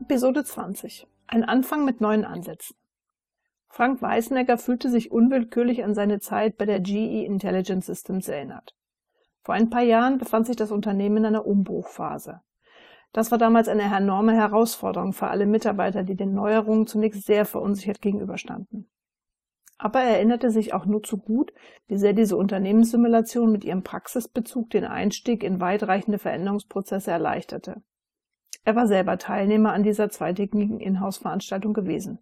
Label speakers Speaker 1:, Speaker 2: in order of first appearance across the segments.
Speaker 1: Episode 20. Ein Anfang mit neuen Ansätzen. Frank Weißenegger fühlte sich unwillkürlich an seine Zeit bei der GE Intelligent Systems erinnert. Vor ein paar Jahren befand sich das Unternehmen in einer Umbruchphase. Das war damals eine enorme Herausforderung für alle Mitarbeiter, die den Neuerungen zunächst sehr verunsichert gegenüberstanden. Aber er erinnerte sich auch nur zu gut, wie sehr diese Unternehmenssimulation mit ihrem Praxisbezug den Einstieg in weitreichende Veränderungsprozesse erleichterte. Er war selber Teilnehmer an dieser zweitägigen Inhouse-Veranstaltung gewesen.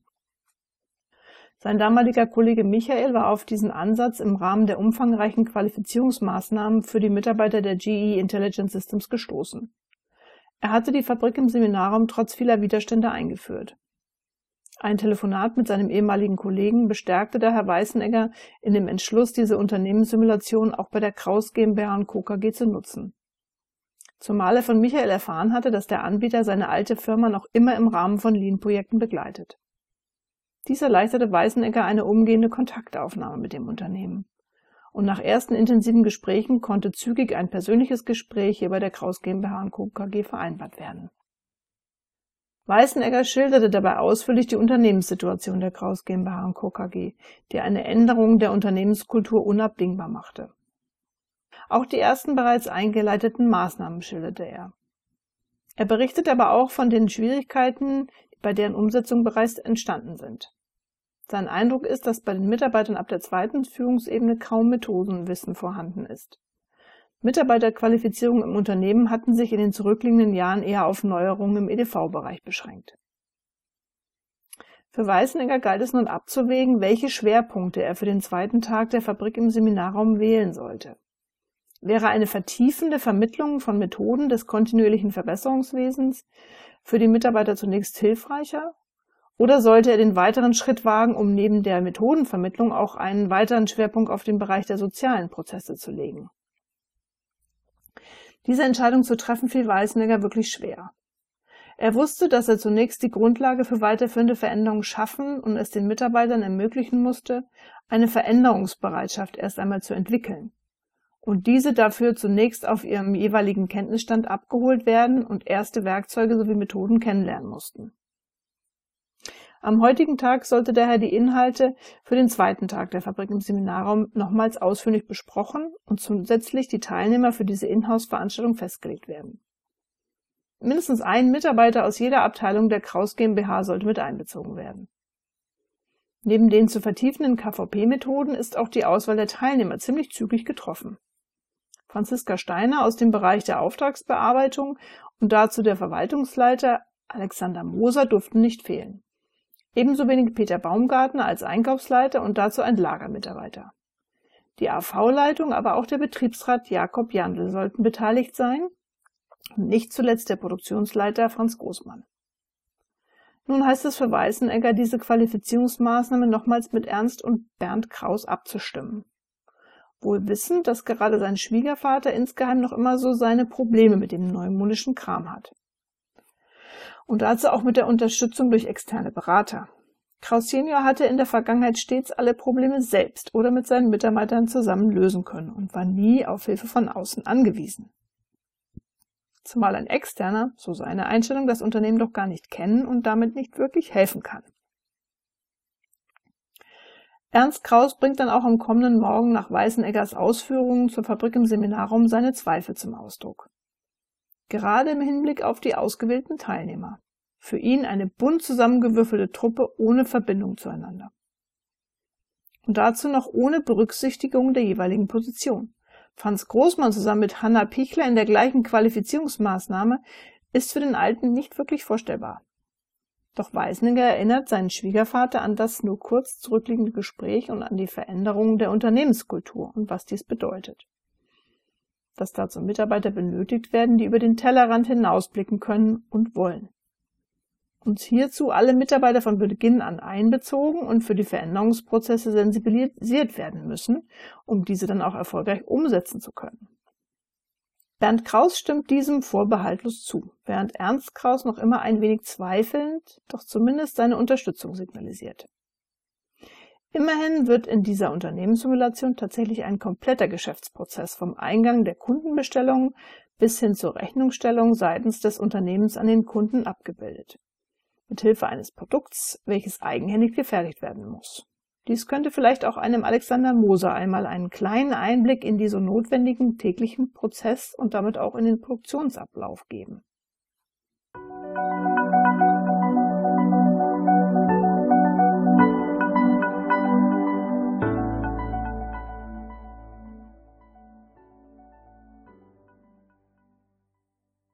Speaker 1: Sein damaliger Kollege Michael war auf diesen Ansatz im Rahmen der umfangreichen Qualifizierungsmaßnahmen für die Mitarbeiter der GE Intelligent Systems gestoßen. Er hatte die Fabrik im Seminarraum trotz vieler Widerstände eingeführt. Ein Telefonat mit seinem ehemaligen Kollegen bestärkte daher Weißenegger in dem Entschluss, diese Unternehmenssimulation auch bei der Kraus GmbH und Co. KG zu nutzen. Zumal er von Michael erfahren hatte, dass der Anbieter seine alte Firma noch immer im Rahmen von Lean-Projekten begleitet. Dies erleichterte Weißenegger eine umgehende Kontaktaufnahme mit dem Unternehmen und nach ersten intensiven Gesprächen konnte zügig ein persönliches Gespräch hier bei der Kraus GmbH Co. KG vereinbart werden. Weißenegger schilderte dabei ausführlich die Unternehmenssituation der Kraus GmbH Co. KG, die eine Änderung der Unternehmenskultur unabdingbar machte. Auch die ersten bereits eingeleiteten Maßnahmen schilderte er. Er berichtete aber auch von den Schwierigkeiten, bei deren Umsetzung bereits entstanden sind. Sein Eindruck ist, dass bei den Mitarbeitern ab der zweiten Führungsebene kaum Methodenwissen vorhanden ist. Mitarbeiterqualifizierung im Unternehmen hatten sich in den zurückliegenden Jahren eher auf Neuerungen im EDV-Bereich beschränkt. Für Weißenegger galt es nun abzuwägen, welche Schwerpunkte er für den zweiten Tag der Fabrik im Seminarraum wählen sollte. Wäre eine vertiefende Vermittlung von Methoden des kontinuierlichen Verbesserungswesens für die Mitarbeiter zunächst hilfreicher oder sollte er den weiteren Schritt wagen, um neben der Methodenvermittlung auch einen weiteren Schwerpunkt auf den Bereich der sozialen Prozesse zu legen? Diese Entscheidung zu treffen fiel Weißenegger wirklich schwer. Er wusste, dass er zunächst die Grundlage für weiterführende Veränderungen schaffen und es den Mitarbeitern ermöglichen musste, eine Veränderungsbereitschaft erst einmal zu entwickeln und diese dafür zunächst auf ihrem jeweiligen Kenntnisstand abgeholt werden und erste Werkzeuge sowie Methoden kennenlernen mussten. Am heutigen Tag sollte daher die Inhalte für den zweiten Tag der Fabrik im Seminarraum nochmals ausführlich besprochen und zusätzlich die Teilnehmer für diese Inhouse-Veranstaltung festgelegt werden. Mindestens ein Mitarbeiter aus jeder Abteilung der Kraus GmbH sollte mit einbezogen werden. Neben den zu vertiefenden KVP-Methoden ist auch die Auswahl der Teilnehmer ziemlich zügig getroffen. Franziska Steiner aus dem Bereich der Auftragsbearbeitung und dazu der Verwaltungsleiter Alexander Moser durften nicht fehlen. Ebenso wenig Peter Baumgartner als Einkaufsleiter und dazu ein Lagermitarbeiter. Die AV-Leitung, aber auch der Betriebsrat Jakob Jandl sollten beteiligt sein und nicht zuletzt der Produktionsleiter Franz Großmann. Nun heißt es für Weißenegger, diese Qualifizierungsmaßnahme nochmals mit Ernst und Bernd Kraus abzustimmen. Wohl wissend, dass gerade sein Schwiegervater insgeheim noch immer so seine Probleme mit dem neumodischen Kram hat und dazu auch mit der Unterstützung durch externe Berater. Kraus Senior hatte in der Vergangenheit stets alle Probleme selbst oder mit seinen Mitarbeitern zusammen lösen können und war nie auf Hilfe von außen angewiesen. Zumal ein Externer, so seine Einstellung, das Unternehmen doch gar nicht kennen und damit nicht wirklich helfen kann. Ernst Kraus bringt dann auch am kommenden Morgen nach Weißeneggers Ausführungen zur Fabrik im Seminarraum seine Zweifel zum Ausdruck gerade im Hinblick auf die ausgewählten Teilnehmer. Für ihn eine bunt zusammengewürfelte Truppe ohne Verbindung zueinander. Und dazu noch ohne Berücksichtigung der jeweiligen Position. Franz Großmann zusammen mit Hanna Pichler in der gleichen Qualifizierungsmaßnahme ist für den Alten nicht wirklich vorstellbar. Doch Weisninger erinnert seinen Schwiegervater an das nur kurz zurückliegende Gespräch und an die Veränderungen der Unternehmenskultur und was dies bedeutet dass dazu Mitarbeiter benötigt werden, die über den Tellerrand hinausblicken können und wollen. Uns hierzu alle Mitarbeiter von Beginn an einbezogen und für die Veränderungsprozesse sensibilisiert werden müssen, um diese dann auch erfolgreich umsetzen zu können. Bernd Kraus stimmt diesem vorbehaltlos zu, während Ernst Kraus noch immer ein wenig zweifelnd, doch zumindest seine Unterstützung signalisiert. Immerhin wird in dieser Unternehmenssimulation tatsächlich ein kompletter Geschäftsprozess vom Eingang der Kundenbestellung bis hin zur Rechnungsstellung seitens des Unternehmens an den Kunden abgebildet. mit Hilfe eines Produkts, welches eigenhändig gefertigt werden muss. Dies könnte vielleicht auch einem Alexander Moser einmal einen kleinen Einblick in die so notwendigen täglichen Prozess und damit auch in den Produktionsablauf geben.